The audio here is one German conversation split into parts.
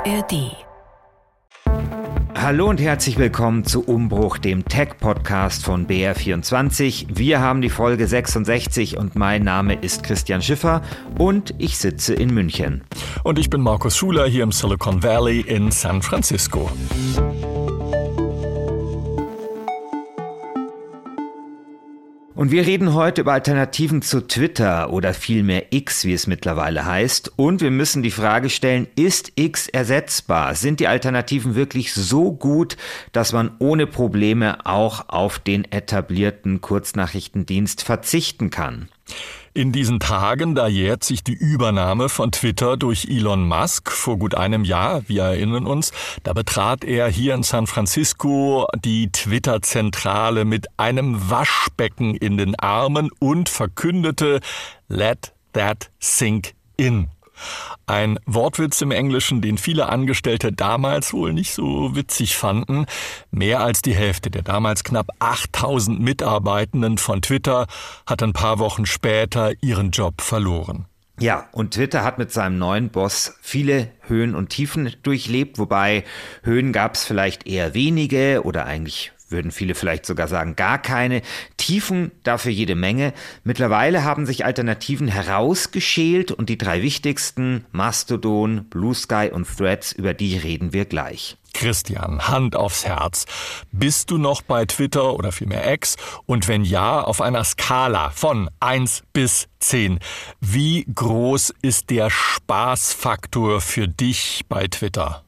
ARD. Hallo und herzlich willkommen zu Umbruch, dem Tech-Podcast von BR24. Wir haben die Folge 66 und mein Name ist Christian Schiffer und ich sitze in München. Und ich bin Markus Schuler hier im Silicon Valley in San Francisco. Und wir reden heute über Alternativen zu Twitter oder vielmehr X, wie es mittlerweile heißt. Und wir müssen die Frage stellen, ist X ersetzbar? Sind die Alternativen wirklich so gut, dass man ohne Probleme auch auf den etablierten Kurznachrichtendienst verzichten kann? In diesen Tagen, da jährt sich die Übernahme von Twitter durch Elon Musk. Vor gut einem Jahr, wir erinnern uns, da betrat er hier in San Francisco die Twitter-Zentrale mit einem Waschbecken in den Armen und verkündete, let that sink in. Ein Wortwitz im Englischen, den viele Angestellte damals wohl nicht so witzig fanden. Mehr als die Hälfte der damals knapp 8000 Mitarbeitenden von Twitter hat ein paar Wochen später ihren Job verloren. Ja, und Twitter hat mit seinem neuen Boss viele Höhen und Tiefen durchlebt, wobei Höhen gab es vielleicht eher wenige oder eigentlich würden viele vielleicht sogar sagen, gar keine. Tiefen dafür jede Menge. Mittlerweile haben sich Alternativen herausgeschält und die drei wichtigsten, Mastodon, Blue Sky und Threads, über die reden wir gleich. Christian, Hand aufs Herz. Bist du noch bei Twitter oder vielmehr X? Und wenn ja, auf einer Skala von 1 bis 10. Wie groß ist der Spaßfaktor für dich bei Twitter?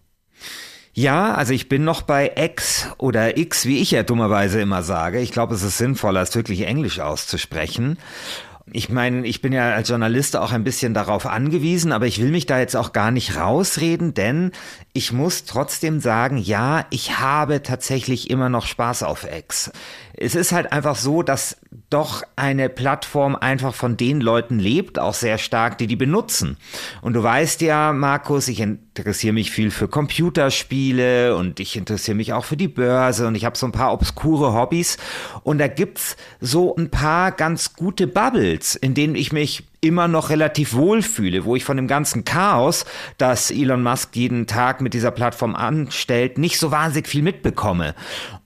Ja, also ich bin noch bei X oder X, wie ich ja dummerweise immer sage. Ich glaube, es ist sinnvoller, es wirklich Englisch auszusprechen. Ich meine, ich bin ja als Journalist auch ein bisschen darauf angewiesen, aber ich will mich da jetzt auch gar nicht rausreden, denn ich muss trotzdem sagen, ja, ich habe tatsächlich immer noch Spaß auf X. Es ist halt einfach so, dass doch eine Plattform einfach von den Leuten lebt, auch sehr stark, die die benutzen. Und du weißt ja, Markus, ich interessiere mich viel für Computerspiele und ich interessiere mich auch für die Börse und ich habe so ein paar obskure Hobbys und da gibt's so ein paar ganz gute Bubbles, in denen ich mich immer noch relativ wohl fühle, wo ich von dem ganzen Chaos, das Elon Musk jeden Tag mit dieser Plattform anstellt, nicht so wahnsinnig viel mitbekomme.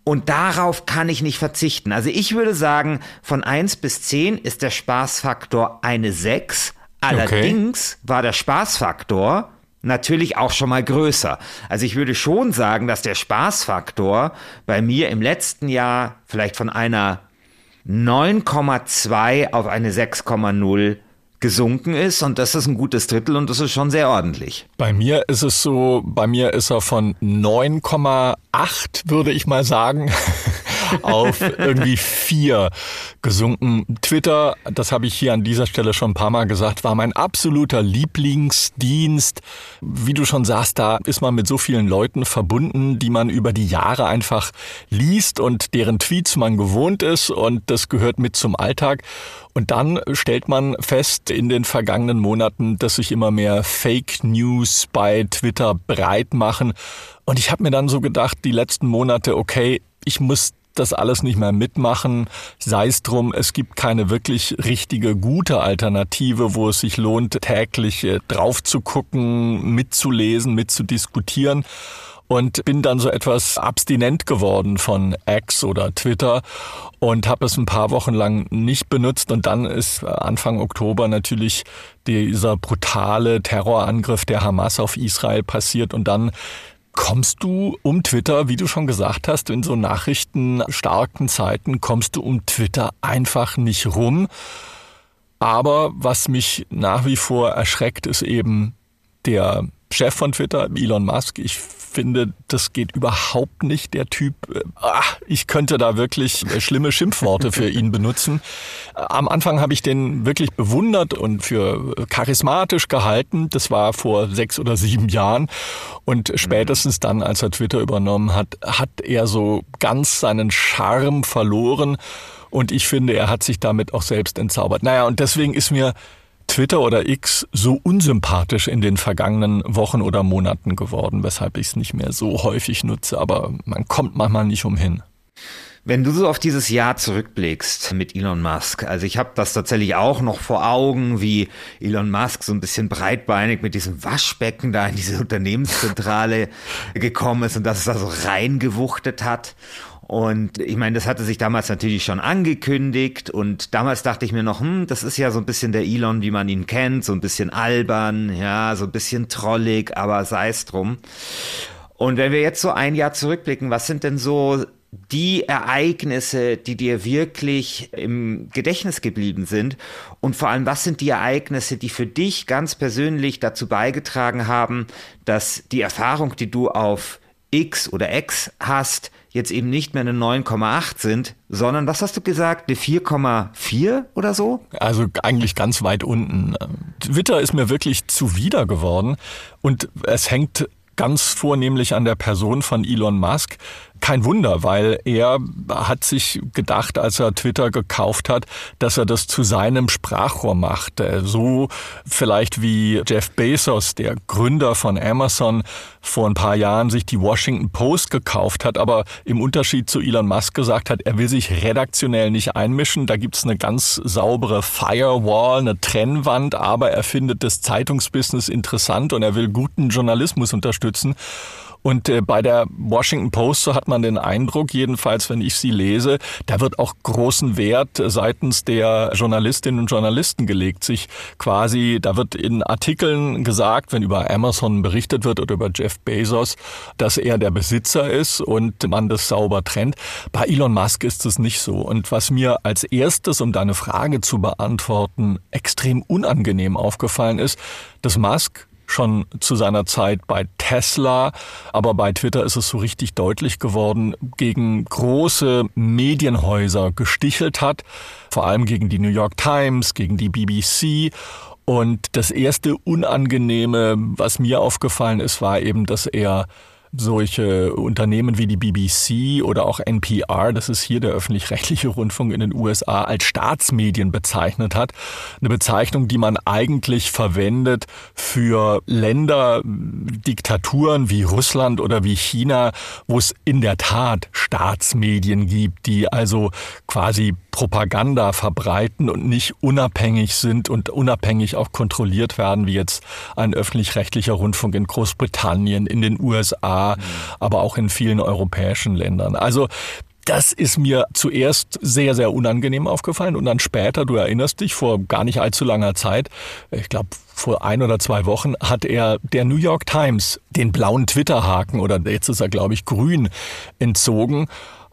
Und darauf kann ich nicht verzichten. Also ich würde sagen, von eins bis zehn ist der Spaßfaktor eine sechs. Allerdings okay. war der Spaßfaktor natürlich auch schon mal größer. Also ich würde schon sagen, dass der Spaßfaktor bei mir im letzten Jahr vielleicht von einer 9,2 auf eine 6,0 gesunken ist und das ist ein gutes Drittel und das ist schon sehr ordentlich. Bei mir ist es so, bei mir ist er von 9,8 würde ich mal sagen auf irgendwie vier gesunken. Twitter, das habe ich hier an dieser Stelle schon ein paar Mal gesagt, war mein absoluter Lieblingsdienst. Wie du schon sagst, da ist man mit so vielen Leuten verbunden, die man über die Jahre einfach liest und deren Tweets man gewohnt ist und das gehört mit zum Alltag. Und dann stellt man fest in den vergangenen Monaten, dass sich immer mehr Fake News bei Twitter breit machen. Und ich habe mir dann so gedacht, die letzten Monate, okay, ich muss das alles nicht mehr mitmachen. Sei es drum, es gibt keine wirklich richtige, gute Alternative, wo es sich lohnt, täglich äh, drauf zu gucken, mitzulesen, mitzudiskutieren. Und bin dann so etwas abstinent geworden von X oder Twitter und habe es ein paar Wochen lang nicht benutzt. Und dann ist Anfang Oktober natürlich dieser brutale Terrorangriff der Hamas auf Israel passiert. Und dann Kommst du um Twitter, wie du schon gesagt hast, in so nachrichtenstarken Zeiten, kommst du um Twitter einfach nicht rum. Aber was mich nach wie vor erschreckt, ist eben der Chef von Twitter, Elon Musk. Ich finde, das geht überhaupt nicht. Der Typ, äh, ach, ich könnte da wirklich äh, schlimme Schimpfworte für ihn benutzen. Am Anfang habe ich den wirklich bewundert und für charismatisch gehalten. Das war vor sechs oder sieben Jahren. Und spätestens dann, als er Twitter übernommen hat, hat er so ganz seinen Charme verloren. Und ich finde, er hat sich damit auch selbst entzaubert. Naja, und deswegen ist mir Twitter oder X so unsympathisch in den vergangenen Wochen oder Monaten geworden, weshalb ich es nicht mehr so häufig nutze, aber man kommt manchmal nicht umhin. Wenn du so auf dieses Jahr zurückblickst mit Elon Musk, also ich habe das tatsächlich auch noch vor Augen, wie Elon Musk so ein bisschen breitbeinig mit diesem Waschbecken da in diese Unternehmenszentrale gekommen ist und dass es da so reingewuchtet hat. Und ich meine, das hatte sich damals natürlich schon angekündigt und damals dachte ich mir noch, hm, das ist ja so ein bisschen der Elon, wie man ihn kennt, so ein bisschen albern, ja, so ein bisschen trollig, aber sei es drum. Und wenn wir jetzt so ein Jahr zurückblicken, was sind denn so die Ereignisse, die dir wirklich im Gedächtnis geblieben sind? Und vor allem, was sind die Ereignisse, die für dich ganz persönlich dazu beigetragen haben, dass die Erfahrung, die du auf X oder X hast, jetzt eben nicht mehr eine 9,8 sind, sondern was hast du gesagt, eine 4,4 oder so? Also eigentlich ganz weit unten. Twitter ist mir wirklich zuwider geworden und es hängt ganz vornehmlich an der Person von Elon Musk. Kein Wunder, weil er hat sich gedacht, als er Twitter gekauft hat, dass er das zu seinem Sprachrohr macht. Äh, so vielleicht wie Jeff Bezos, der Gründer von Amazon, vor ein paar Jahren sich die Washington Post gekauft hat, aber im Unterschied zu Elon Musk gesagt hat, er will sich redaktionell nicht einmischen. Da gibt's eine ganz saubere Firewall, eine Trennwand, aber er findet das Zeitungsbusiness interessant und er will guten Journalismus unterstützen. Und äh, bei der Washington Post, so hat man den Eindruck, jedenfalls, wenn ich sie lese, da wird auch großen Wert seitens der Journalistinnen und Journalisten gelegt. Sich quasi, da wird in Artikeln gesagt, wenn über Amazon berichtet wird oder über Jeff Bezos, dass er der Besitzer ist und man das sauber trennt. Bei Elon Musk ist es nicht so. Und was mir als erstes, um deine Frage zu beantworten, extrem unangenehm aufgefallen ist, dass Musk schon zu seiner Zeit bei Tesla, aber bei Twitter ist es so richtig deutlich geworden, gegen große Medienhäuser gestichelt hat, vor allem gegen die New York Times, gegen die BBC und das erste Unangenehme, was mir aufgefallen ist, war eben, dass er solche Unternehmen wie die BBC oder auch NPR, das ist hier der öffentlich-rechtliche Rundfunk in den USA, als Staatsmedien bezeichnet hat. Eine Bezeichnung, die man eigentlich verwendet für Länder, Diktaturen wie Russland oder wie China, wo es in der Tat Staatsmedien gibt, die also quasi Propaganda verbreiten und nicht unabhängig sind und unabhängig auch kontrolliert werden, wie jetzt ein öffentlich-rechtlicher Rundfunk in Großbritannien, in den USA, mhm. aber auch in vielen europäischen Ländern. Also das ist mir zuerst sehr, sehr unangenehm aufgefallen und dann später, du erinnerst dich, vor gar nicht allzu langer Zeit, ich glaube vor ein oder zwei Wochen, hat er der New York Times den blauen Twitter-Haken oder jetzt ist er, glaube ich, grün entzogen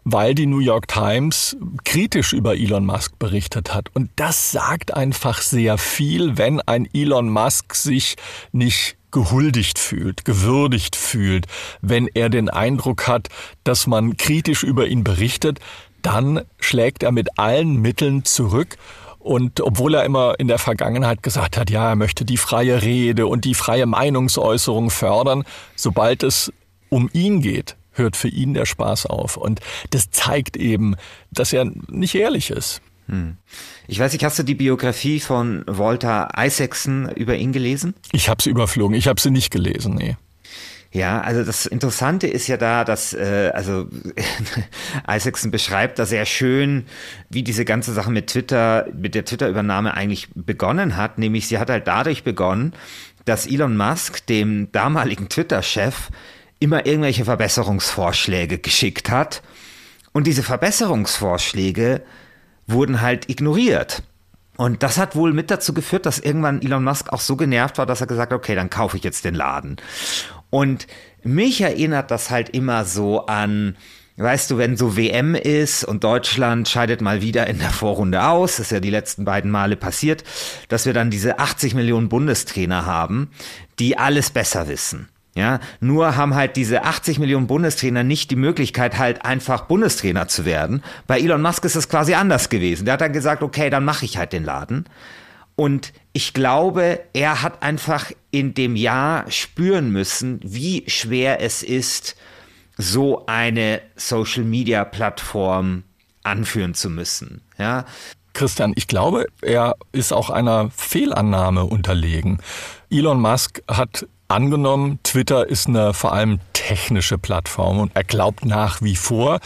weil die New York Times kritisch über Elon Musk berichtet hat. Und das sagt einfach sehr viel, wenn ein Elon Musk sich nicht gehuldigt fühlt, gewürdigt fühlt, wenn er den Eindruck hat, dass man kritisch über ihn berichtet, dann schlägt er mit allen Mitteln zurück und obwohl er immer in der Vergangenheit gesagt hat, ja, er möchte die freie Rede und die freie Meinungsäußerung fördern, sobald es um ihn geht, hört für ihn der Spaß auf. Und das zeigt eben, dass er nicht ehrlich ist. Hm. Ich weiß nicht, hast du die Biografie von Walter Isaacson über ihn gelesen? Ich habe sie überflogen, ich habe sie nicht gelesen, nee. Ja, also das Interessante ist ja da, dass äh, also Isaacson beschreibt da sehr schön, wie diese ganze Sache mit Twitter, mit der Twitter-Übernahme eigentlich begonnen hat. Nämlich sie hat halt dadurch begonnen, dass Elon Musk dem damaligen Twitter-Chef immer irgendwelche Verbesserungsvorschläge geschickt hat. Und diese Verbesserungsvorschläge wurden halt ignoriert. Und das hat wohl mit dazu geführt, dass irgendwann Elon Musk auch so genervt war, dass er gesagt hat, okay, dann kaufe ich jetzt den Laden. Und mich erinnert das halt immer so an, weißt du, wenn so WM ist und Deutschland scheidet mal wieder in der Vorrunde aus, ist ja die letzten beiden Male passiert, dass wir dann diese 80 Millionen Bundestrainer haben, die alles besser wissen. Ja, nur haben halt diese 80 Millionen Bundestrainer nicht die Möglichkeit, halt einfach Bundestrainer zu werden. Bei Elon Musk ist es quasi anders gewesen. Der hat dann gesagt, okay, dann mache ich halt den Laden. Und ich glaube, er hat einfach in dem Jahr spüren müssen, wie schwer es ist, so eine Social Media Plattform anführen zu müssen. Ja. Christian, ich glaube, er ist auch einer Fehlannahme unterlegen. Elon Musk hat angenommen, Twitter ist eine vor allem technische Plattform und er glaubt nach wie vor,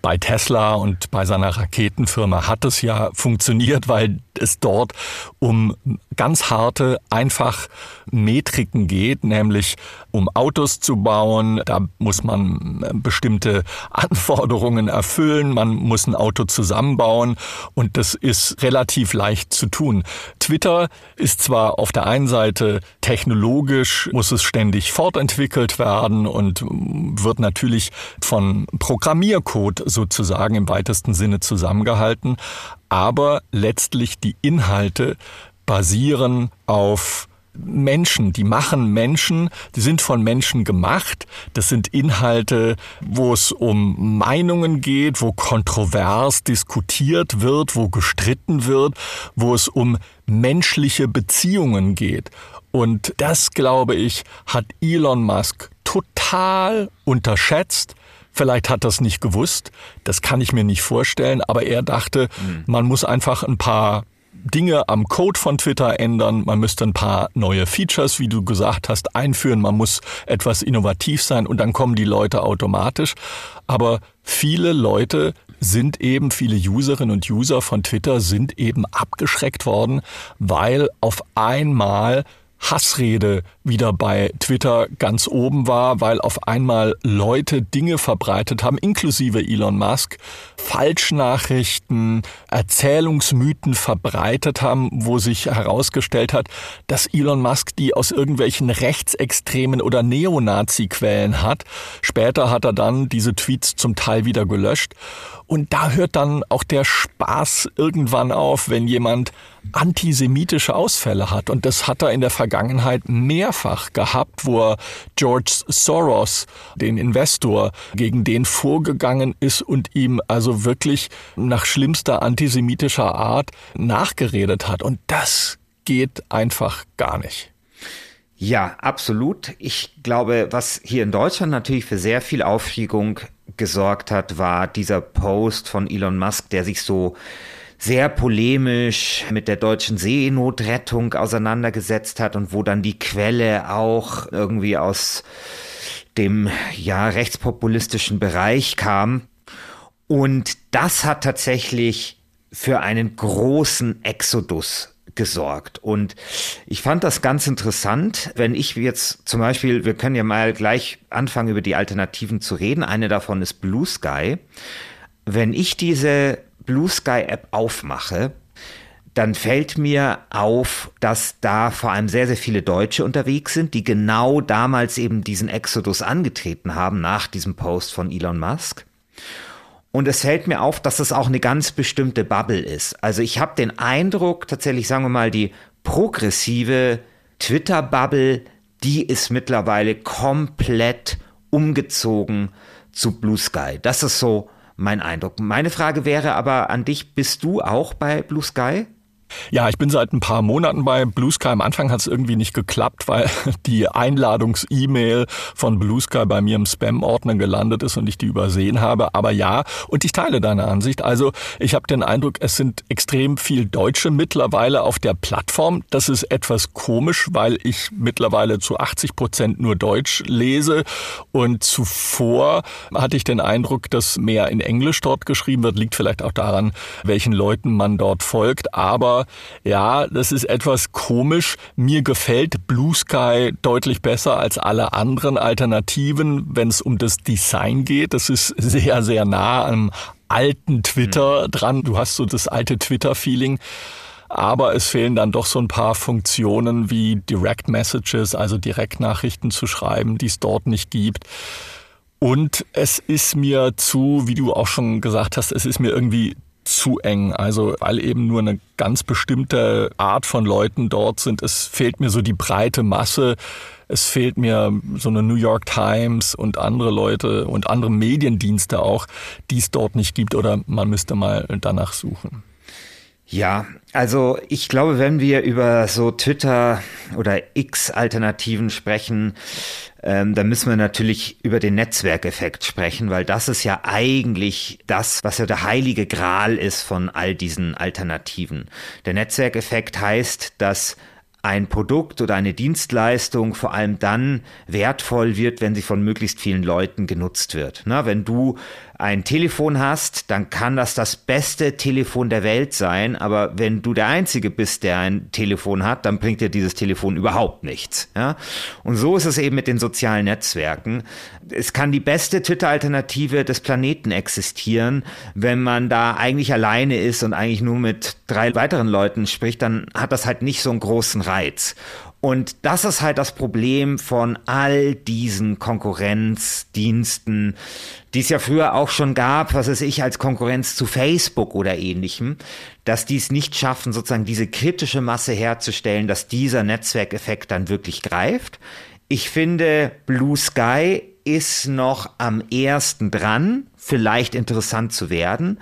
bei Tesla und bei seiner Raketenfirma hat es ja funktioniert, weil es dort um ganz harte, einfach Metriken geht, nämlich um Autos zu bauen. Da muss man bestimmte Anforderungen erfüllen. Man muss ein Auto zusammenbauen und das ist relativ leicht zu tun. Twitter ist zwar auf der einen Seite technologisch, muss es ständig fortentwickelt werden und wird natürlich von Programmiercode sozusagen im weitesten Sinne zusammengehalten, aber letztlich die Inhalte basieren auf Menschen, die machen Menschen, die sind von Menschen gemacht. Das sind Inhalte, wo es um Meinungen geht, wo kontrovers diskutiert wird, wo gestritten wird, wo es um menschliche Beziehungen geht. Und das, glaube ich, hat Elon Musk total unterschätzt. Vielleicht hat er es nicht gewusst, das kann ich mir nicht vorstellen, aber er dachte, mhm. man muss einfach ein paar Dinge am Code von Twitter ändern, man müsste ein paar neue Features, wie du gesagt hast, einführen, man muss etwas innovativ sein und dann kommen die Leute automatisch. Aber viele Leute sind eben, viele Userinnen und User von Twitter sind eben abgeschreckt worden, weil auf einmal Hassrede wieder bei Twitter ganz oben war, weil auf einmal Leute Dinge verbreitet haben, inklusive Elon Musk, Falschnachrichten, Erzählungsmythen verbreitet haben, wo sich herausgestellt hat, dass Elon Musk die aus irgendwelchen rechtsextremen oder Neonazi-Quellen hat. Später hat er dann diese Tweets zum Teil wieder gelöscht. Und da hört dann auch der Spaß irgendwann auf, wenn jemand antisemitische Ausfälle hat. Und das hat er in der Vergangenheit mehrfach gehabt, wo er George Soros, den Investor, gegen den vorgegangen ist und ihm also wirklich nach schlimmster antisemitischer Art nachgeredet hat. Und das geht einfach gar nicht. Ja, absolut. Ich glaube, was hier in Deutschland natürlich für sehr viel Aufregung gesorgt hat, war dieser Post von Elon Musk, der sich so sehr polemisch mit der deutschen Seenotrettung auseinandergesetzt hat und wo dann die Quelle auch irgendwie aus dem ja rechtspopulistischen Bereich kam. Und das hat tatsächlich für einen großen Exodus gesorgt. Und ich fand das ganz interessant, wenn ich jetzt zum Beispiel, wir können ja mal gleich anfangen, über die Alternativen zu reden. Eine davon ist Blue Sky. Wenn ich diese Blue Sky App aufmache, dann fällt mir auf, dass da vor allem sehr, sehr viele Deutsche unterwegs sind, die genau damals eben diesen Exodus angetreten haben nach diesem Post von Elon Musk. Und es fällt mir auf, dass es auch eine ganz bestimmte Bubble ist. Also ich habe den Eindruck, tatsächlich sagen wir mal, die progressive Twitter-Bubble, die ist mittlerweile komplett umgezogen zu Blue Sky. Das ist so mein Eindruck. Meine Frage wäre aber an dich, bist du auch bei Blue Sky? Ja, ich bin seit ein paar Monaten bei Blue Sky. Am Anfang hat es irgendwie nicht geklappt, weil die Einladungs-E-Mail von Blue Sky bei mir im Spam-Ordner gelandet ist und ich die übersehen habe. Aber ja, und ich teile deine Ansicht. Also ich habe den Eindruck, es sind extrem viel Deutsche mittlerweile auf der Plattform. Das ist etwas komisch, weil ich mittlerweile zu 80 Prozent nur Deutsch lese. Und zuvor hatte ich den Eindruck, dass mehr in Englisch dort geschrieben wird. Liegt vielleicht auch daran, welchen Leuten man dort folgt. Aber ja, das ist etwas komisch. Mir gefällt Blue Sky deutlich besser als alle anderen Alternativen, wenn es um das Design geht. Das ist sehr, sehr nah am alten Twitter mhm. dran. Du hast so das alte Twitter-Feeling. Aber es fehlen dann doch so ein paar Funktionen wie Direct Messages, also Direktnachrichten zu schreiben, die es dort nicht gibt. Und es ist mir zu, wie du auch schon gesagt hast, es ist mir irgendwie zu eng. Also weil eben nur eine ganz bestimmte Art von Leuten dort sind. Es fehlt mir so die breite Masse. Es fehlt mir so eine New York Times und andere Leute und andere Mediendienste auch, die es dort nicht gibt oder man müsste mal danach suchen. Ja, also ich glaube, wenn wir über so Twitter oder X-Alternativen sprechen, ähm, dann müssen wir natürlich über den Netzwerkeffekt sprechen, weil das ist ja eigentlich das, was ja der heilige Gral ist von all diesen Alternativen. Der Netzwerkeffekt heißt, dass ein Produkt oder eine Dienstleistung vor allem dann wertvoll wird, wenn sie von möglichst vielen Leuten genutzt wird. Na, wenn du ein Telefon hast, dann kann das das beste Telefon der Welt sein, aber wenn du der Einzige bist, der ein Telefon hat, dann bringt dir dieses Telefon überhaupt nichts. Ja? Und so ist es eben mit den sozialen Netzwerken. Es kann die beste Twitter-Alternative des Planeten existieren, wenn man da eigentlich alleine ist und eigentlich nur mit drei weiteren Leuten spricht, dann hat das halt nicht so einen großen Reiz. Und das ist halt das Problem von all diesen Konkurrenzdiensten, die es ja früher auch schon gab, was es ich als Konkurrenz zu Facebook oder ähnlichem, dass die es nicht schaffen, sozusagen diese kritische Masse herzustellen, dass dieser Netzwerkeffekt dann wirklich greift. Ich finde, Blue Sky ist noch am ersten dran, vielleicht interessant zu werden.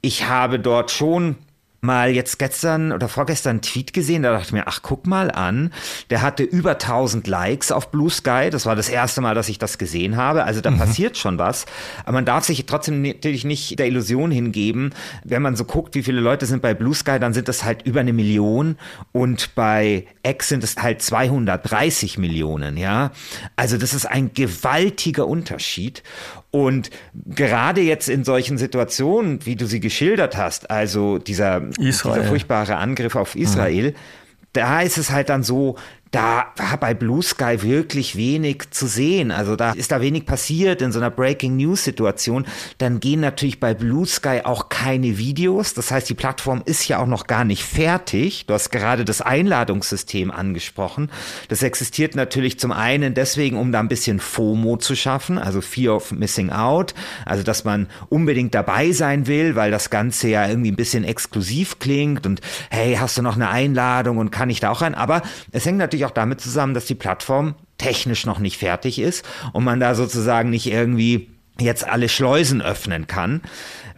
Ich habe dort schon mal jetzt gestern oder vorgestern einen Tweet gesehen, da dachte ich mir, ach, guck mal an, der hatte über 1000 Likes auf Blue Sky. Das war das erste Mal, dass ich das gesehen habe. Also da mhm. passiert schon was. Aber man darf sich trotzdem natürlich nicht der Illusion hingeben. Wenn man so guckt, wie viele Leute sind bei Blue Sky, dann sind das halt über eine Million und bei X sind es halt 230 Millionen, ja. Also das ist ein gewaltiger Unterschied. Und gerade jetzt in solchen Situationen, wie du sie geschildert hast, also dieser, dieser furchtbare Angriff auf Israel, mhm. da ist es halt dann so, da war bei Blue Sky wirklich wenig zu sehen. Also da ist da wenig passiert in so einer Breaking News Situation. Dann gehen natürlich bei Blue Sky auch keine Videos. Das heißt, die Plattform ist ja auch noch gar nicht fertig. Du hast gerade das Einladungssystem angesprochen. Das existiert natürlich zum einen deswegen, um da ein bisschen FOMO zu schaffen, also Fear of Missing Out. Also, dass man unbedingt dabei sein will, weil das Ganze ja irgendwie ein bisschen exklusiv klingt und hey, hast du noch eine Einladung und kann ich da auch rein? Aber es hängt natürlich natürlich auch damit zusammen, dass die Plattform technisch noch nicht fertig ist und man da sozusagen nicht irgendwie jetzt alle Schleusen öffnen kann.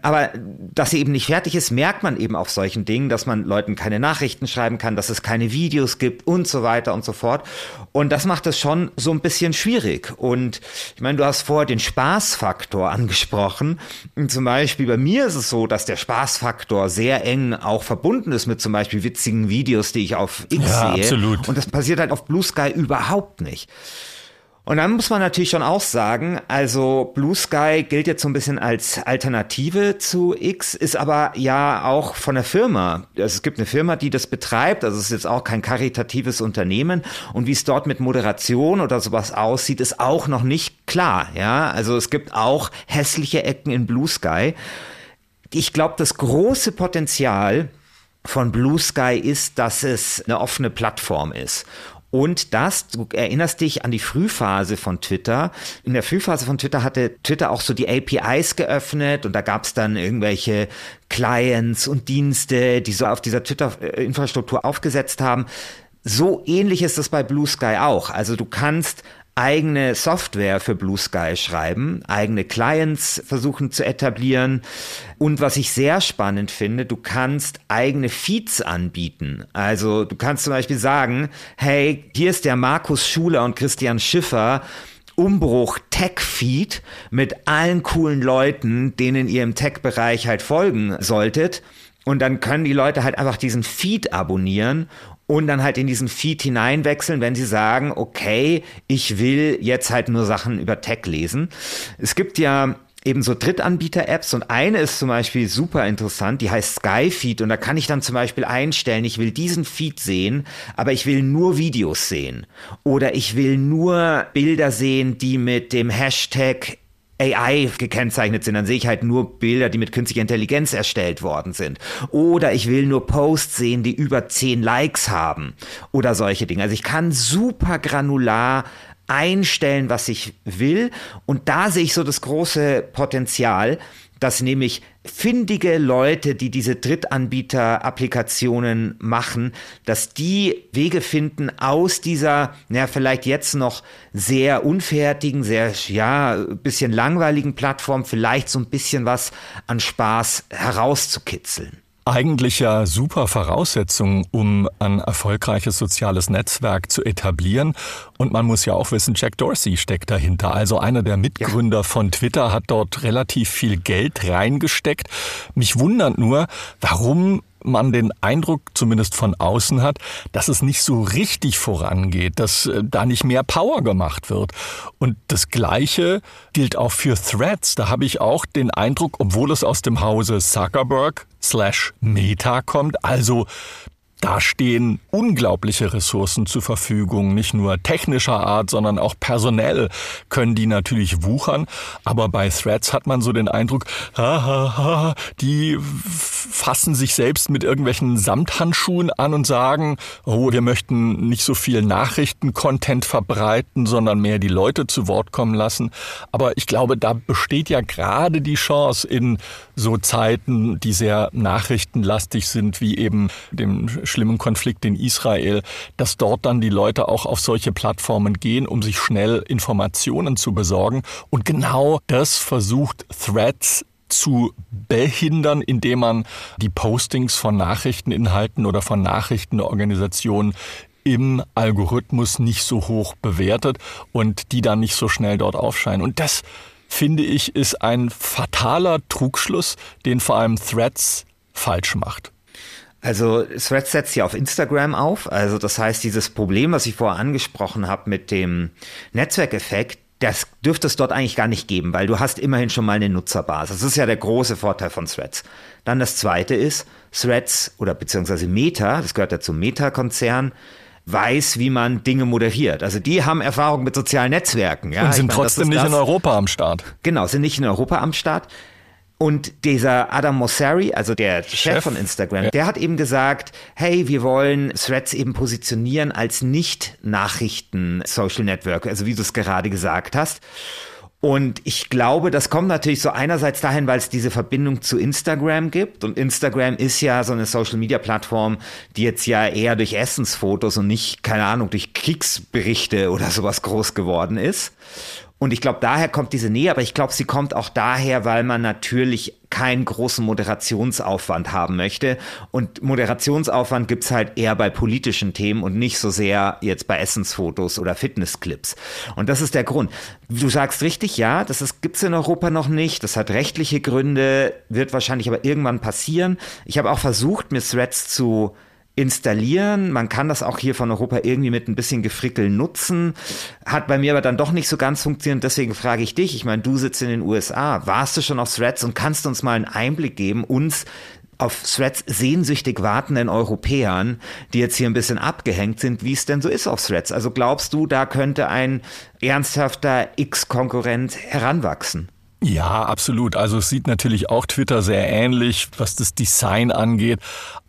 Aber dass sie eben nicht fertig ist, merkt man eben auf solchen Dingen, dass man Leuten keine Nachrichten schreiben kann, dass es keine Videos gibt und so weiter und so fort. Und das macht es schon so ein bisschen schwierig. Und ich meine, du hast vorher den Spaßfaktor angesprochen. Und zum Beispiel bei mir ist es so, dass der Spaßfaktor sehr eng auch verbunden ist mit zum Beispiel witzigen Videos, die ich auf X ja, sehe. Absolut. Und das passiert halt auf Blue Sky überhaupt nicht. Und dann muss man natürlich schon auch sagen, also Blue Sky gilt jetzt so ein bisschen als Alternative zu X, ist aber ja auch von der Firma. Also es gibt eine Firma, die das betreibt, also es ist jetzt auch kein karitatives Unternehmen. Und wie es dort mit Moderation oder sowas aussieht, ist auch noch nicht klar. Ja, also es gibt auch hässliche Ecken in Blue Sky. Ich glaube, das große Potenzial von Blue Sky ist, dass es eine offene Plattform ist. Und das, du erinnerst dich an die Frühphase von Twitter. In der Frühphase von Twitter hatte Twitter auch so die APIs geöffnet und da gab es dann irgendwelche Clients und Dienste, die so auf dieser Twitter-Infrastruktur aufgesetzt haben. So ähnlich ist das bei Blue Sky auch. Also du kannst eigene Software für Blue Sky schreiben, eigene Clients versuchen zu etablieren. Und was ich sehr spannend finde, du kannst eigene Feeds anbieten. Also du kannst zum Beispiel sagen, hey, hier ist der Markus Schuler und Christian Schiffer. Umbruch Tech Feed mit allen coolen Leuten, denen ihr im Tech-Bereich halt folgen solltet. Und dann können die Leute halt einfach diesen Feed abonnieren und dann halt in diesen Feed hineinwechseln, wenn sie sagen, okay, ich will jetzt halt nur Sachen über Tech lesen. Es gibt ja eben so Drittanbieter-Apps und eine ist zum Beispiel super interessant, die heißt Skyfeed und da kann ich dann zum Beispiel einstellen, ich will diesen Feed sehen, aber ich will nur Videos sehen oder ich will nur Bilder sehen, die mit dem Hashtag AI gekennzeichnet sind, dann sehe ich halt nur Bilder, die mit künstlicher Intelligenz erstellt worden sind. Oder ich will nur Posts sehen, die über 10 Likes haben oder solche Dinge. Also ich kann super granular einstellen, was ich will. Und da sehe ich so das große Potenzial, dass nämlich findige Leute, die diese Drittanbieter-Applikationen machen, dass die Wege finden aus dieser, ja, vielleicht jetzt noch sehr unfertigen, sehr, ja, bisschen langweiligen Plattform, vielleicht so ein bisschen was an Spaß herauszukitzeln. Eigentlich ja super Voraussetzungen, um ein erfolgreiches soziales Netzwerk zu etablieren. Und man muss ja auch wissen, Jack Dorsey steckt dahinter. Also einer der Mitgründer ja. von Twitter hat dort relativ viel Geld reingesteckt. Mich wundert nur, warum man den Eindruck, zumindest von außen hat, dass es nicht so richtig vorangeht, dass äh, da nicht mehr Power gemacht wird. Und das Gleiche gilt auch für Threads. Da habe ich auch den Eindruck, obwohl es aus dem Hause Zuckerberg slash Meta kommt, also da stehen unglaubliche Ressourcen zur Verfügung, nicht nur technischer Art, sondern auch personell können die natürlich wuchern. Aber bei Threads hat man so den Eindruck, ha, ha, ha, die fassen sich selbst mit irgendwelchen Samthandschuhen an und sagen, oh, wir möchten nicht so viel Nachrichten-Content verbreiten, sondern mehr die Leute zu Wort kommen lassen. Aber ich glaube, da besteht ja gerade die Chance in so Zeiten, die sehr nachrichtenlastig sind, wie eben dem schlimmen Konflikt in Israel, dass dort dann die Leute auch auf solche Plattformen gehen, um sich schnell Informationen zu besorgen. Und genau das versucht Threads zu behindern, indem man die Postings von Nachrichteninhalten oder von Nachrichtenorganisationen im Algorithmus nicht so hoch bewertet und die dann nicht so schnell dort aufscheinen. Und das finde ich ist ein fataler Trugschluss, den vor allem Threads falsch macht. Also Threads setzt ja auf Instagram auf. Also das heißt, dieses Problem, was ich vorher angesprochen habe mit dem Netzwerkeffekt, das dürfte es dort eigentlich gar nicht geben, weil du hast immerhin schon mal eine Nutzerbasis. Das ist ja der große Vorteil von Threads. Dann das zweite ist, Threads oder beziehungsweise Meta, das gehört ja zum Meta-Konzern, weiß, wie man Dinge moderiert. Also die haben Erfahrung mit sozialen Netzwerken. Ja? Und sind meine, trotzdem nicht in Europa am Start. Genau, sind nicht in Europa am Start. Und dieser Adam Mosseri, also der Chef, Chef von Instagram, ja. der hat eben gesagt, hey, wir wollen Threads eben positionieren als Nicht-Nachrichten-Social Network, also wie du es gerade gesagt hast. Und ich glaube, das kommt natürlich so einerseits dahin, weil es diese Verbindung zu Instagram gibt. Und Instagram ist ja so eine Social-Media-Plattform, die jetzt ja eher durch Essensfotos und nicht, keine Ahnung, durch Kriegsberichte oder sowas groß geworden ist. Und ich glaube, daher kommt diese Nähe, aber ich glaube, sie kommt auch daher, weil man natürlich keinen großen Moderationsaufwand haben möchte. Und Moderationsaufwand gibt's halt eher bei politischen Themen und nicht so sehr jetzt bei Essensfotos oder Fitnessclips. Und das ist der Grund. Du sagst richtig, ja, das ist, gibt's in Europa noch nicht. Das hat rechtliche Gründe, wird wahrscheinlich aber irgendwann passieren. Ich habe auch versucht, mir Threads zu installieren. Man kann das auch hier von Europa irgendwie mit ein bisschen Gefrickel nutzen. Hat bei mir aber dann doch nicht so ganz funktioniert. Deswegen frage ich dich, ich meine, du sitzt in den USA. Warst du schon auf Threads und kannst uns mal einen Einblick geben, uns auf Threads sehnsüchtig wartenden Europäern, die jetzt hier ein bisschen abgehängt sind, wie es denn so ist auf Threads. Also glaubst du, da könnte ein ernsthafter X-Konkurrent heranwachsen? Ja, absolut. Also es sieht natürlich auch Twitter sehr ähnlich, was das Design angeht.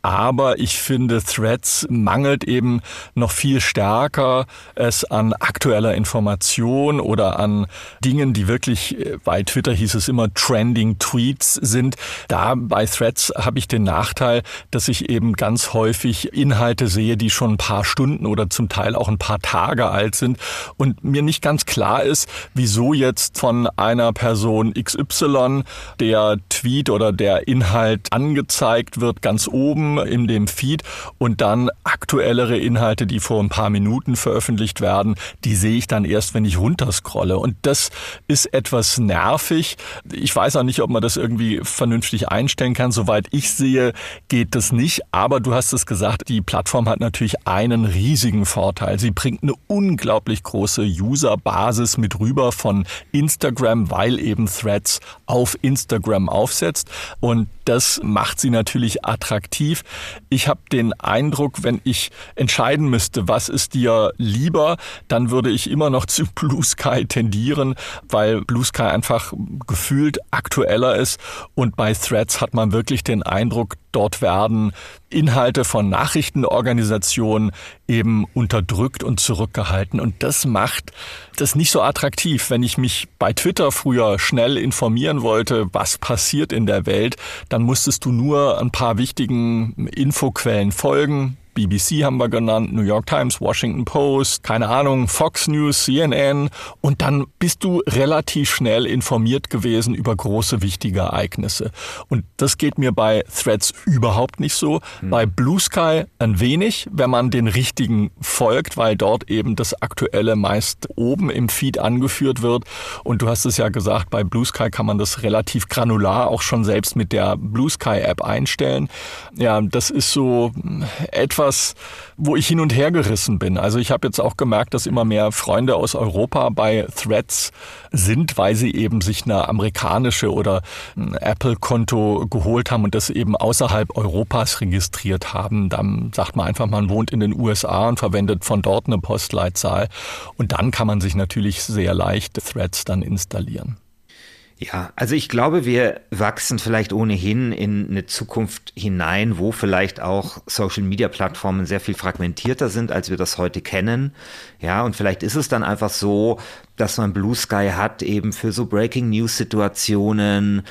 Aber ich finde, Threads mangelt eben noch viel stärker es an aktueller Information oder an Dingen, die wirklich, äh, bei Twitter hieß es immer Trending Tweets sind. Da bei Threads habe ich den Nachteil, dass ich eben ganz häufig Inhalte sehe, die schon ein paar Stunden oder zum Teil auch ein paar Tage alt sind und mir nicht ganz klar ist, wieso jetzt von einer Person XY der Tweet oder der Inhalt angezeigt wird ganz oben in dem Feed und dann aktuellere Inhalte, die vor ein paar Minuten veröffentlicht werden, die sehe ich dann erst, wenn ich runterscrolle. Und das ist etwas nervig. Ich weiß auch nicht, ob man das irgendwie vernünftig einstellen kann. Soweit ich sehe, geht das nicht. Aber du hast es gesagt, die Plattform hat natürlich einen riesigen Vorteil. Sie bringt eine unglaublich große Userbasis mit rüber von Instagram, weil eben Threads auf Instagram aufsetzt. Und das macht sie natürlich attraktiv. Ich habe den Eindruck, wenn ich entscheiden müsste, was ist dir lieber, dann würde ich immer noch zu Blue Sky tendieren, weil Blue Sky einfach gefühlt aktueller ist. Und bei Threads hat man wirklich den Eindruck, Dort werden Inhalte von Nachrichtenorganisationen eben unterdrückt und zurückgehalten. Und das macht das nicht so attraktiv. Wenn ich mich bei Twitter früher schnell informieren wollte, was passiert in der Welt, dann musstest du nur ein paar wichtigen Infoquellen folgen, BBC haben wir genannt, New York Times, Washington Post, keine Ahnung, Fox News, CNN und dann bist du relativ schnell informiert gewesen über große wichtige Ereignisse. Und das geht mir bei Threads überhaupt nicht so. Hm. Bei Blue Sky ein wenig, wenn man den richtigen folgt, weil dort eben das Aktuelle meist oben im Feed angeführt wird. Und du hast es ja gesagt, bei Blue Sky kann man das relativ granular auch schon selbst mit der Blue Sky App einstellen. Ja, das ist so etwas, wo ich hin und her gerissen bin. Also ich habe jetzt auch gemerkt, dass immer mehr Freunde aus Europa bei Threads sind, weil sie eben sich eine amerikanische oder ein Apple-Konto geholt haben und das eben außerhalb Europas registriert haben. Dann sagt man einfach, man wohnt in den USA und verwendet von dort eine Postleitzahl. Und dann kann man sich natürlich sehr leicht Threads dann installieren. Ja, also ich glaube, wir wachsen vielleicht ohnehin in eine Zukunft hinein, wo vielleicht auch Social-Media-Plattformen sehr viel fragmentierter sind, als wir das heute kennen. Ja, und vielleicht ist es dann einfach so, dass man Blue Sky hat, eben für so Breaking-News-Situationen,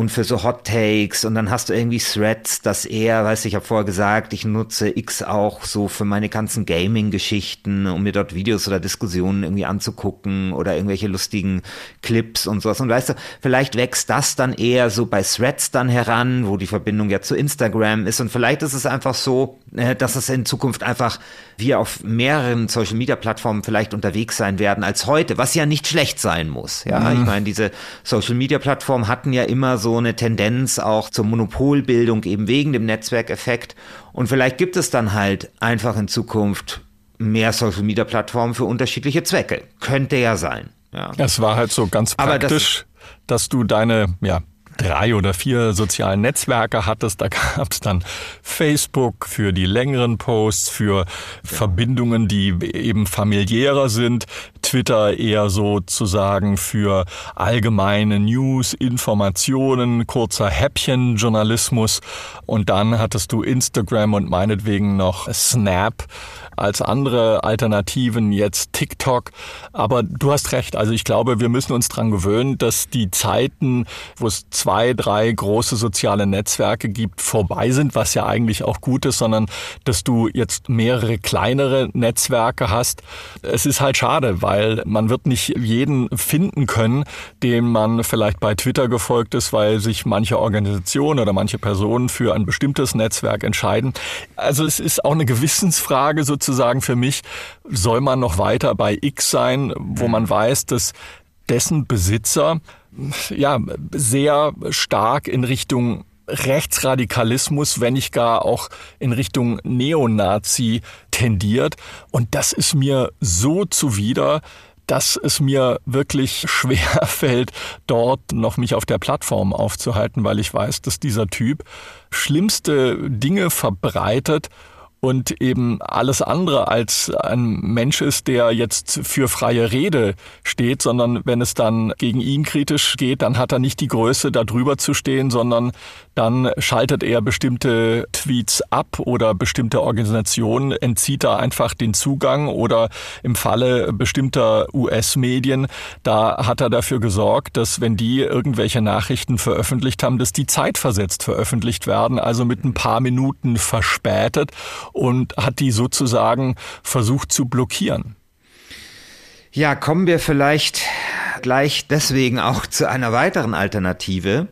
und für so Hot Takes und dann hast du irgendwie Threads, dass er, weißt du, ich habe vorher gesagt, ich nutze X auch so für meine ganzen Gaming-Geschichten, um mir dort Videos oder Diskussionen irgendwie anzugucken oder irgendwelche lustigen Clips und sowas. Und weißt du, vielleicht wächst das dann eher so bei Threads dann heran, wo die Verbindung ja zu Instagram ist und vielleicht ist es einfach so, äh, dass es in Zukunft einfach wir auf mehreren Social Media Plattformen vielleicht unterwegs sein werden als heute, was ja nicht schlecht sein muss. Ja, mhm. ich meine, diese Social Media Plattformen hatten ja immer so eine Tendenz auch zur Monopolbildung eben wegen dem Netzwerkeffekt. Und vielleicht gibt es dann halt einfach in Zukunft mehr Social Media Plattformen für unterschiedliche Zwecke. Könnte ja sein. Ja. Es war halt so ganz praktisch, das dass du deine ja, drei oder vier sozialen Netzwerke hattest. Da gab es dann Facebook für die längeren Posts, für ja. Verbindungen, die eben familiärer sind. Twitter eher sozusagen für allgemeine News, Informationen, kurzer Häppchen-Journalismus. Und dann hattest du Instagram und meinetwegen noch Snap als andere Alternativen, jetzt TikTok. Aber du hast recht. Also ich glaube, wir müssen uns dran gewöhnen, dass die Zeiten, wo es zwei, drei große soziale Netzwerke gibt, vorbei sind, was ja eigentlich auch gut ist, sondern dass du jetzt mehrere kleinere Netzwerke hast. Es ist halt schade, weil man wird nicht jeden finden können, dem man vielleicht bei Twitter gefolgt ist, weil sich manche Organisationen oder manche Personen für ein bestimmtes Netzwerk entscheiden. Also es ist auch eine Gewissensfrage sozusagen für mich, soll man noch weiter bei X sein, wo man weiß, dass dessen Besitzer ja sehr stark in Richtung Rechtsradikalismus, wenn nicht gar auch in Richtung Neonazi tendiert. Und das ist mir so zuwider, dass es mir wirklich schwer fällt, dort noch mich auf der Plattform aufzuhalten, weil ich weiß, dass dieser Typ schlimmste Dinge verbreitet und eben alles andere als ein Mensch ist, der jetzt für freie Rede steht, sondern wenn es dann gegen ihn kritisch geht, dann hat er nicht die Größe, da drüber zu stehen, sondern dann schaltet er bestimmte Tweets ab oder bestimmte Organisationen entzieht er einfach den Zugang oder im Falle bestimmter US-Medien, da hat er dafür gesorgt, dass wenn die irgendwelche Nachrichten veröffentlicht haben, dass die zeitversetzt veröffentlicht werden, also mit ein paar Minuten verspätet und hat die sozusagen versucht zu blockieren. Ja, kommen wir vielleicht gleich deswegen auch zu einer weiteren Alternative.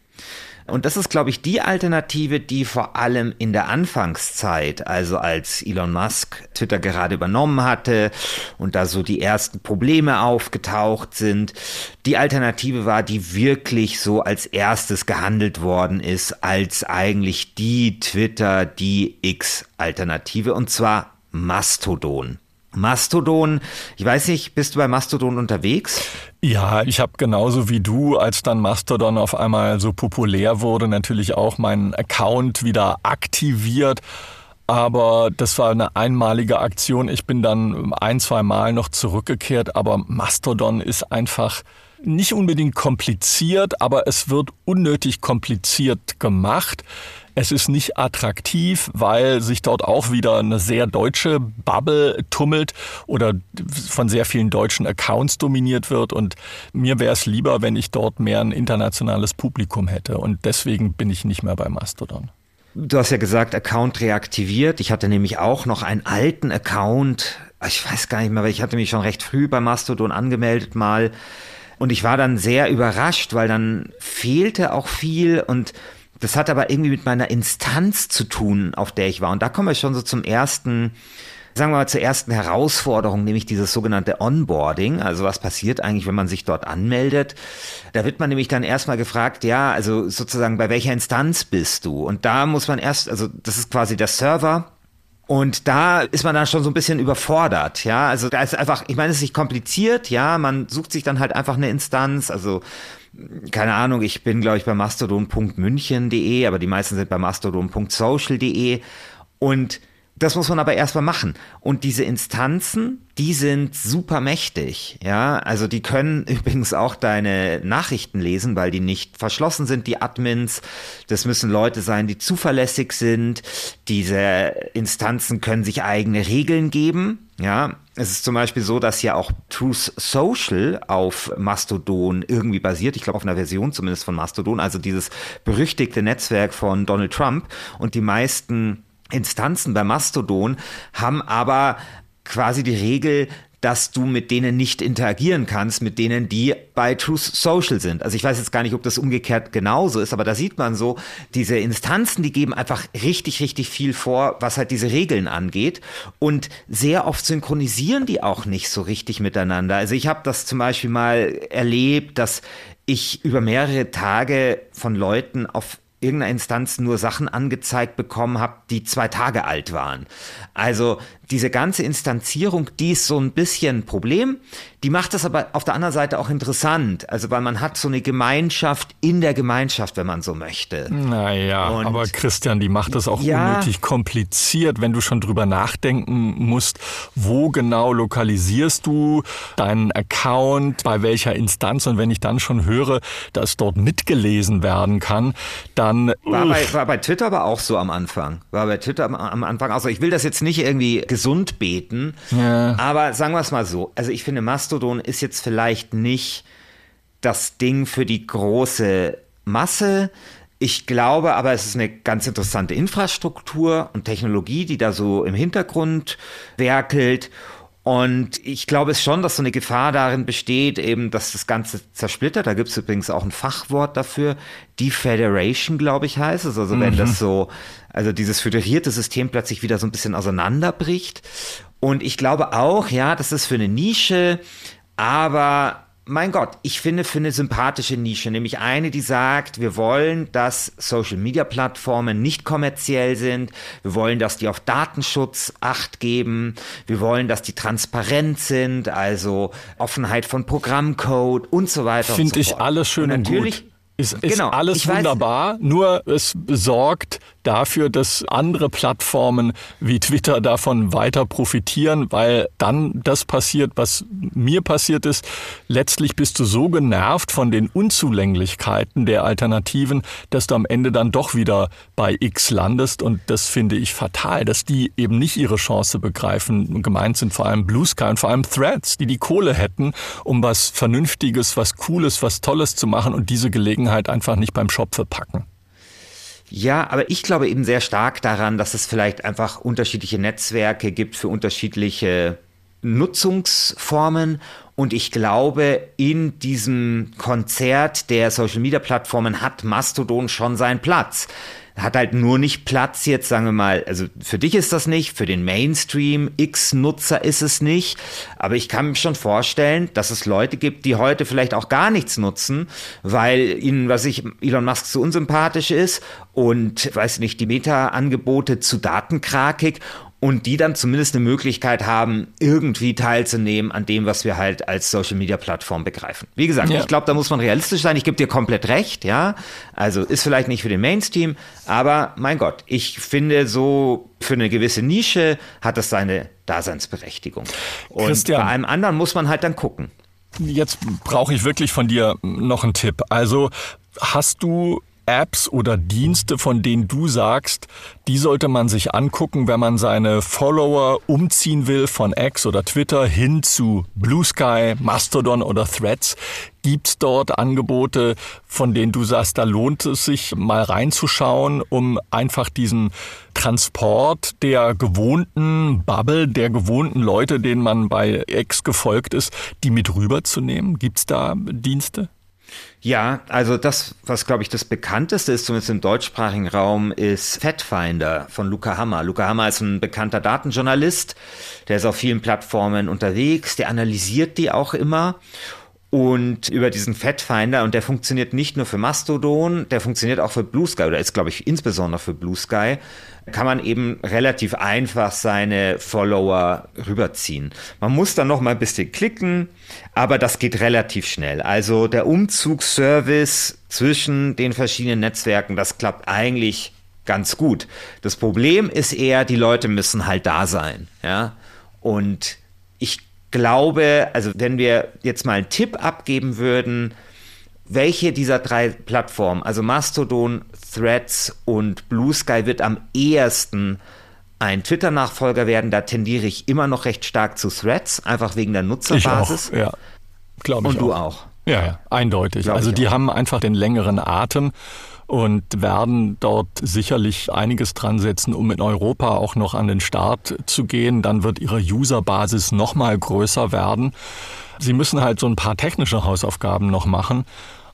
Und das ist, glaube ich, die Alternative, die vor allem in der Anfangszeit, also als Elon Musk Twitter gerade übernommen hatte und da so die ersten Probleme aufgetaucht sind, die Alternative war, die wirklich so als erstes gehandelt worden ist, als eigentlich die Twitter, die X-Alternative, und zwar Mastodon. Mastodon, ich weiß nicht, bist du bei Mastodon unterwegs? Ja, ich habe genauso wie du, als dann Mastodon auf einmal so populär wurde, natürlich auch meinen Account wieder aktiviert. Aber das war eine einmalige Aktion. Ich bin dann ein, zwei Mal noch zurückgekehrt. Aber Mastodon ist einfach nicht unbedingt kompliziert, aber es wird unnötig kompliziert gemacht. Es ist nicht attraktiv, weil sich dort auch wieder eine sehr deutsche Bubble tummelt oder von sehr vielen deutschen Accounts dominiert wird. Und mir wäre es lieber, wenn ich dort mehr ein internationales Publikum hätte. Und deswegen bin ich nicht mehr bei Mastodon. Du hast ja gesagt, Account reaktiviert. Ich hatte nämlich auch noch einen alten Account. Ich weiß gar nicht mehr, weil ich hatte mich schon recht früh bei Mastodon angemeldet mal. Und ich war dann sehr überrascht, weil dann fehlte auch viel und das hat aber irgendwie mit meiner Instanz zu tun, auf der ich war. Und da kommen wir schon so zum ersten, sagen wir mal zur ersten Herausforderung, nämlich dieses sogenannte Onboarding. Also was passiert eigentlich, wenn man sich dort anmeldet? Da wird man nämlich dann erstmal gefragt, ja, also sozusagen bei welcher Instanz bist du? Und da muss man erst, also das ist quasi der Server, und da ist man dann schon so ein bisschen überfordert, ja. Also da ist einfach, ich meine, es ist nicht kompliziert, ja. Man sucht sich dann halt einfach eine Instanz, also keine Ahnung, ich bin, glaube ich, bei mastodon.münchen.de, aber die meisten sind bei mastodon.social.de. Und das muss man aber erstmal machen. Und diese Instanzen, die sind super mächtig. Ja, also die können übrigens auch deine Nachrichten lesen, weil die nicht verschlossen sind, die Admins. Das müssen Leute sein, die zuverlässig sind. Diese Instanzen können sich eigene Regeln geben. Ja, es ist zum Beispiel so, dass ja auch Truth Social auf Mastodon irgendwie basiert. Ich glaube auf einer Version zumindest von Mastodon, also dieses berüchtigte Netzwerk von Donald Trump. Und die meisten Instanzen bei Mastodon haben aber quasi die Regel, dass du mit denen nicht interagieren kannst, mit denen die bei Truth Social sind. Also ich weiß jetzt gar nicht, ob das umgekehrt genauso ist, aber da sieht man so, diese Instanzen, die geben einfach richtig, richtig viel vor, was halt diese Regeln angeht. Und sehr oft synchronisieren die auch nicht so richtig miteinander. Also ich habe das zum Beispiel mal erlebt, dass ich über mehrere Tage von Leuten auf irgendeiner Instanz nur Sachen angezeigt bekommen habe, die zwei Tage alt waren. Also diese ganze Instanzierung, die ist so ein bisschen ein Problem. Die macht das aber auf der anderen Seite auch interessant. Also weil man hat so eine Gemeinschaft in der Gemeinschaft, wenn man so möchte. Naja, Und aber Christian, die macht das auch ja, unnötig kompliziert, wenn du schon drüber nachdenken musst, wo genau lokalisierst du deinen Account, bei welcher Instanz. Und wenn ich dann schon höre, dass dort mitgelesen werden kann, dann... War bei, war bei Twitter aber auch so am Anfang. War bei Twitter am, am Anfang auch so. Ich will das jetzt nicht irgendwie gesund beten. Ja. Aber sagen wir es mal so. Also ich finde, Mastodon ist jetzt vielleicht nicht das Ding für die große Masse. Ich glaube aber, es ist eine ganz interessante Infrastruktur und Technologie, die da so im Hintergrund werkelt. Und ich glaube es schon, dass so eine Gefahr darin besteht, eben, dass das Ganze zersplittert. Da gibt es übrigens auch ein Fachwort dafür. Defederation, glaube ich, heißt es. Also wenn mhm. das so, also dieses föderierte System plötzlich wieder so ein bisschen auseinanderbricht. Und ich glaube auch, ja, das ist für eine Nische, aber mein Gott, ich finde für eine sympathische Nische, nämlich eine, die sagt, wir wollen, dass Social-Media-Plattformen nicht kommerziell sind, wir wollen, dass die auf Datenschutz acht geben, wir wollen, dass die transparent sind, also Offenheit von Programmcode und so weiter. Finde so ich alles schön und, und gut. Ist, ist genau, alles wunderbar, weiß, nur es sorgt dafür, dass andere Plattformen wie Twitter davon weiter profitieren, weil dann das passiert, was mir passiert ist. Letztlich bist du so genervt von den Unzulänglichkeiten der Alternativen, dass du am Ende dann doch wieder bei X landest und das finde ich fatal, dass die eben nicht ihre Chance begreifen. Gemeint sind vor allem Blue Sky und vor allem Threads, die die Kohle hätten, um was Vernünftiges, was Cooles, was Tolles zu machen und diese Gelegenheit einfach nicht beim Schopfe packen. Ja, aber ich glaube eben sehr stark daran, dass es vielleicht einfach unterschiedliche Netzwerke gibt für unterschiedliche Nutzungsformen. Und ich glaube, in diesem Konzert der Social-Media-Plattformen hat Mastodon schon seinen Platz hat halt nur nicht Platz jetzt, sagen wir mal, also für dich ist das nicht, für den Mainstream X-Nutzer ist es nicht, aber ich kann mir schon vorstellen, dass es Leute gibt, die heute vielleicht auch gar nichts nutzen, weil ihnen, was ich, Elon Musk zu unsympathisch ist und, weiß nicht, die Meta-Angebote zu datenkrakig und die dann zumindest eine Möglichkeit haben, irgendwie teilzunehmen an dem, was wir halt als Social Media Plattform begreifen. Wie gesagt, ja. ich glaube, da muss man realistisch sein. Ich gebe dir komplett recht, ja. Also ist vielleicht nicht für den Mainstream, aber mein Gott, ich finde so für eine gewisse Nische hat das seine Daseinsberechtigung. Und Christian. bei allem anderen muss man halt dann gucken. Jetzt brauche ich wirklich von dir noch einen Tipp. Also hast du Apps oder Dienste, von denen du sagst, die sollte man sich angucken, wenn man seine Follower umziehen will von X oder Twitter hin zu Blue Sky, Mastodon oder Threads? Gibt's dort Angebote, von denen du sagst, da lohnt es sich mal reinzuschauen, um einfach diesen Transport der gewohnten Bubble, der gewohnten Leute, denen man bei X gefolgt ist, die mit rüberzunehmen? Gibt's da Dienste? Ja, also das, was glaube ich das bekannteste ist, zumindest im deutschsprachigen Raum, ist Fatfinder von Luca Hammer. Luca Hammer ist ein bekannter Datenjournalist, der ist auf vielen Plattformen unterwegs, der analysiert die auch immer und über diesen Fatfinder und der funktioniert nicht nur für Mastodon, der funktioniert auch für Blue Sky oder ist glaube ich insbesondere für Blue Sky kann man eben relativ einfach seine Follower rüberziehen. Man muss dann noch mal ein bisschen klicken, aber das geht relativ schnell. Also der Umzugsservice zwischen den verschiedenen Netzwerken, das klappt eigentlich ganz gut. Das Problem ist eher, die Leute müssen halt da sein, ja. Und ich glaube, also wenn wir jetzt mal einen Tipp abgeben würden, welche dieser drei Plattformen, also Mastodon, Threads und Blue Sky, wird am ehesten ein Twitter-Nachfolger werden? Da tendiere ich immer noch recht stark zu Threads, einfach wegen der Nutzerbasis. Ich auch, ja, glaube ich. Und du auch. Ja, ja, eindeutig. Glaub also die auch. haben einfach den längeren Atem und werden dort sicherlich einiges dran setzen, um in Europa auch noch an den Start zu gehen. Dann wird ihre Userbasis noch mal größer werden. Sie müssen halt so ein paar technische Hausaufgaben noch machen.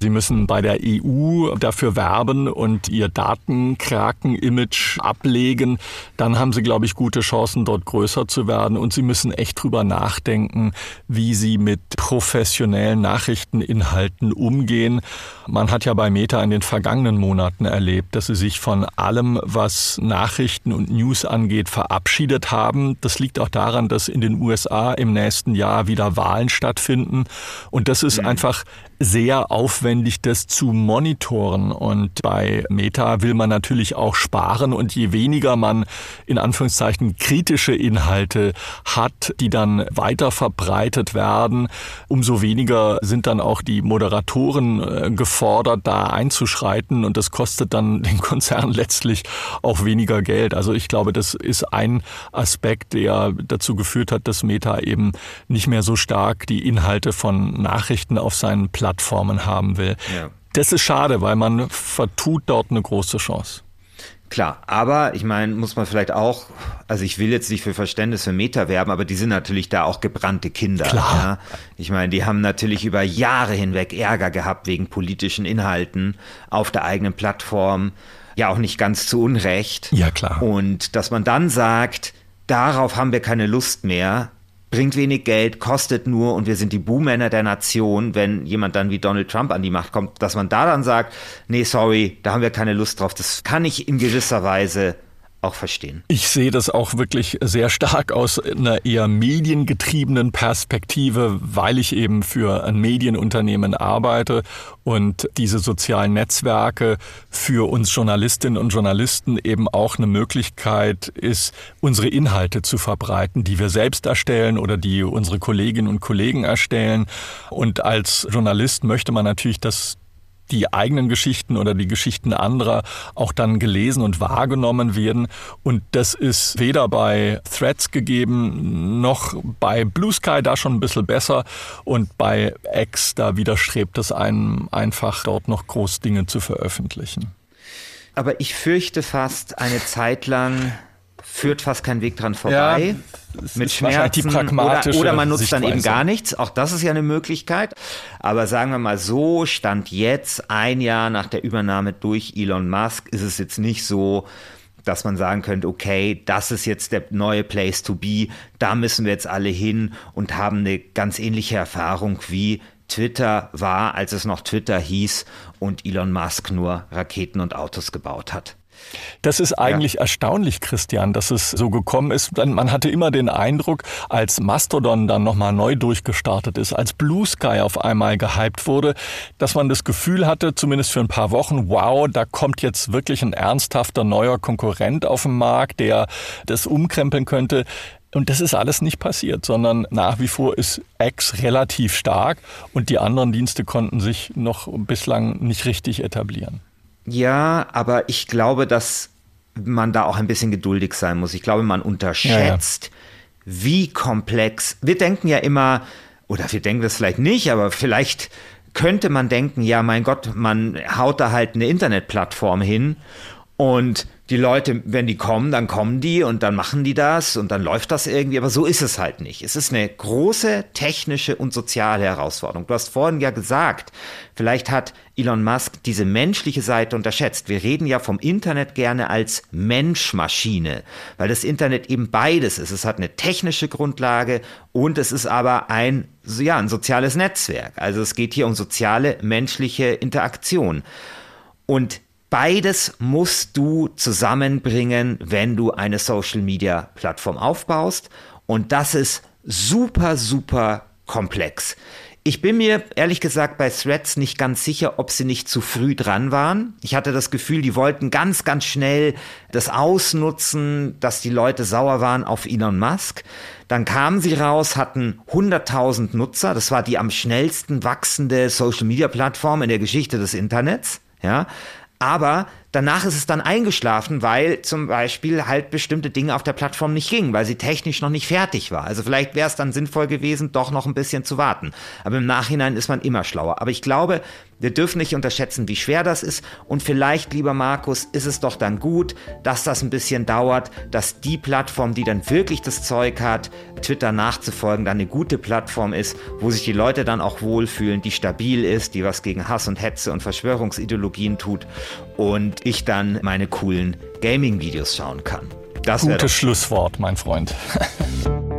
Sie müssen bei der EU dafür werben und ihr Datenkraken-Image ablegen. Dann haben Sie, glaube ich, gute Chancen, dort größer zu werden. Und Sie müssen echt drüber nachdenken, wie Sie mit professionellen Nachrichteninhalten umgehen. Man hat ja bei Meta in den vergangenen Monaten erlebt, dass sie sich von allem, was Nachrichten und News angeht, verabschiedet haben. Das liegt auch daran, dass in den USA im nächsten Jahr wieder Wahlen stattfinden. Und das ist mhm. einfach sehr aufwendig, das zu monitoren. Und bei Meta will man natürlich auch sparen. Und je weniger man in Anführungszeichen kritische Inhalte hat, die dann weiter verbreitet werden, umso weniger sind dann auch die Moderatoren äh, gefordert, da einzuschreiten. Und das kostet dann den Konzern letztlich auch weniger Geld. Also ich glaube, das ist ein Aspekt, der dazu geführt hat, dass Meta eben nicht mehr so stark die Inhalte von Nachrichten auf seinen Plattformen Plattformen haben will. Ja. Das ist schade, weil man vertut dort eine große Chance. Klar, aber ich meine, muss man vielleicht auch, also ich will jetzt nicht für Verständnis für Meta werben, aber die sind natürlich da auch gebrannte Kinder. Klar. Ja? Ich meine, die haben natürlich über Jahre hinweg Ärger gehabt wegen politischen Inhalten auf der eigenen Plattform. Ja, auch nicht ganz zu Unrecht. Ja, klar. Und dass man dann sagt, darauf haben wir keine Lust mehr, bringt wenig Geld, kostet nur und wir sind die Buhmänner der Nation, wenn jemand dann wie Donald Trump an die Macht kommt, dass man da dann sagt, nee, sorry, da haben wir keine Lust drauf. Das kann ich in gewisser Weise auch verstehen. Ich sehe das auch wirklich sehr stark aus einer eher mediengetriebenen Perspektive, weil ich eben für ein Medienunternehmen arbeite und diese sozialen Netzwerke für uns Journalistinnen und Journalisten eben auch eine Möglichkeit ist, unsere Inhalte zu verbreiten, die wir selbst erstellen oder die unsere Kolleginnen und Kollegen erstellen. Und als Journalist möchte man natürlich, dass die eigenen Geschichten oder die Geschichten anderer auch dann gelesen und wahrgenommen werden. Und das ist weder bei Threads gegeben noch bei Blue Sky da schon ein bisschen besser. Und bei X, da widerstrebt es einem einfach, dort noch groß Dinge zu veröffentlichen. Aber ich fürchte fast eine Zeit lang führt fast kein Weg dran vorbei. Ja, mit Schmerzen oder, oder man nutzt Sichtweise. dann eben gar nichts. Auch das ist ja eine Möglichkeit. Aber sagen wir mal so, stand jetzt ein Jahr nach der Übernahme durch Elon Musk, ist es jetzt nicht so, dass man sagen könnte, okay, das ist jetzt der neue Place to be, da müssen wir jetzt alle hin und haben eine ganz ähnliche Erfahrung wie Twitter war, als es noch Twitter hieß und Elon Musk nur Raketen und Autos gebaut hat. Das ist eigentlich ja. erstaunlich, Christian, dass es so gekommen ist. Man hatte immer den Eindruck, als Mastodon dann nochmal neu durchgestartet ist, als Blue Sky auf einmal gehypt wurde, dass man das Gefühl hatte, zumindest für ein paar Wochen, wow, da kommt jetzt wirklich ein ernsthafter neuer Konkurrent auf den Markt, der das umkrempeln könnte. Und das ist alles nicht passiert, sondern nach wie vor ist X relativ stark und die anderen Dienste konnten sich noch bislang nicht richtig etablieren. Ja, aber ich glaube, dass man da auch ein bisschen geduldig sein muss. Ich glaube, man unterschätzt, ja, ja. wie komplex. Wir denken ja immer, oder wir denken das vielleicht nicht, aber vielleicht könnte man denken, ja, mein Gott, man haut da halt eine Internetplattform hin und die Leute, wenn die kommen, dann kommen die und dann machen die das und dann läuft das irgendwie, aber so ist es halt nicht. Es ist eine große technische und soziale Herausforderung. Du hast vorhin ja gesagt, vielleicht hat Elon Musk diese menschliche Seite unterschätzt. Wir reden ja vom Internet gerne als Mensch-Maschine, weil das Internet eben beides ist. Es hat eine technische Grundlage und es ist aber ein, ja, ein soziales Netzwerk. Also es geht hier um soziale menschliche Interaktion. Und Beides musst du zusammenbringen, wenn du eine Social-Media-Plattform aufbaust. Und das ist super, super komplex. Ich bin mir ehrlich gesagt bei Threads nicht ganz sicher, ob sie nicht zu früh dran waren. Ich hatte das Gefühl, die wollten ganz, ganz schnell das ausnutzen, dass die Leute sauer waren auf Elon Musk. Dann kamen sie raus, hatten 100.000 Nutzer. Das war die am schnellsten wachsende Social-Media-Plattform in der Geschichte des Internets. Ja, aber danach ist es dann eingeschlafen, weil zum Beispiel halt bestimmte Dinge auf der Plattform nicht gingen, weil sie technisch noch nicht fertig war. Also vielleicht wäre es dann sinnvoll gewesen, doch noch ein bisschen zu warten. Aber im Nachhinein ist man immer schlauer. Aber ich glaube, wir dürfen nicht unterschätzen, wie schwer das ist. Und vielleicht, lieber Markus, ist es doch dann gut, dass das ein bisschen dauert, dass die Plattform, die dann wirklich das Zeug hat, Twitter nachzufolgen, dann eine gute Plattform ist, wo sich die Leute dann auch wohlfühlen, die stabil ist, die was gegen Hass und Hetze und Verschwörungsideologien tut und ich dann meine coolen Gaming-Videos schauen kann. Das Gutes Schlusswort, mein Freund.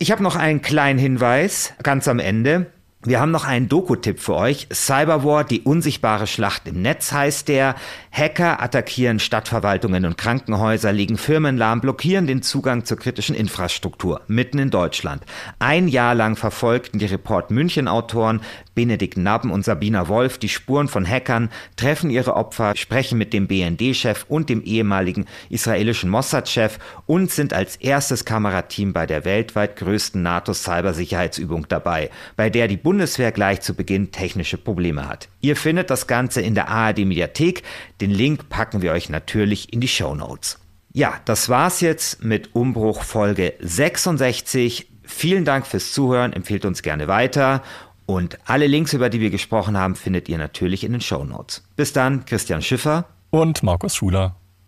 ich habe noch einen kleinen Hinweis ganz am Ende. Wir haben noch einen Doku-Tipp für euch. Cyberwar, die unsichtbare Schlacht im Netz heißt der. Hacker attackieren Stadtverwaltungen und Krankenhäuser, legen Firmen lahm, blockieren den Zugang zur kritischen Infrastruktur, mitten in Deutschland. Ein Jahr lang verfolgten die Report München-Autoren Benedikt Nabben und Sabina Wolf die Spuren von Hackern, treffen ihre Opfer, sprechen mit dem BND-Chef und dem ehemaligen israelischen Mossad-Chef und sind als erstes Kamerateam bei der weltweit größten NATO-Cybersicherheitsübung dabei, bei der die Bundeswehr gleich zu Beginn technische Probleme hat. Ihr findet das Ganze in der ARD-Mediathek. Den Link packen wir euch natürlich in die Show Notes. Ja, das war's jetzt mit Umbruch Folge 66. Vielen Dank fürs Zuhören, empfehlt uns gerne weiter und alle Links, über die wir gesprochen haben, findet ihr natürlich in den Show Notes. Bis dann, Christian Schiffer und Markus Schuler.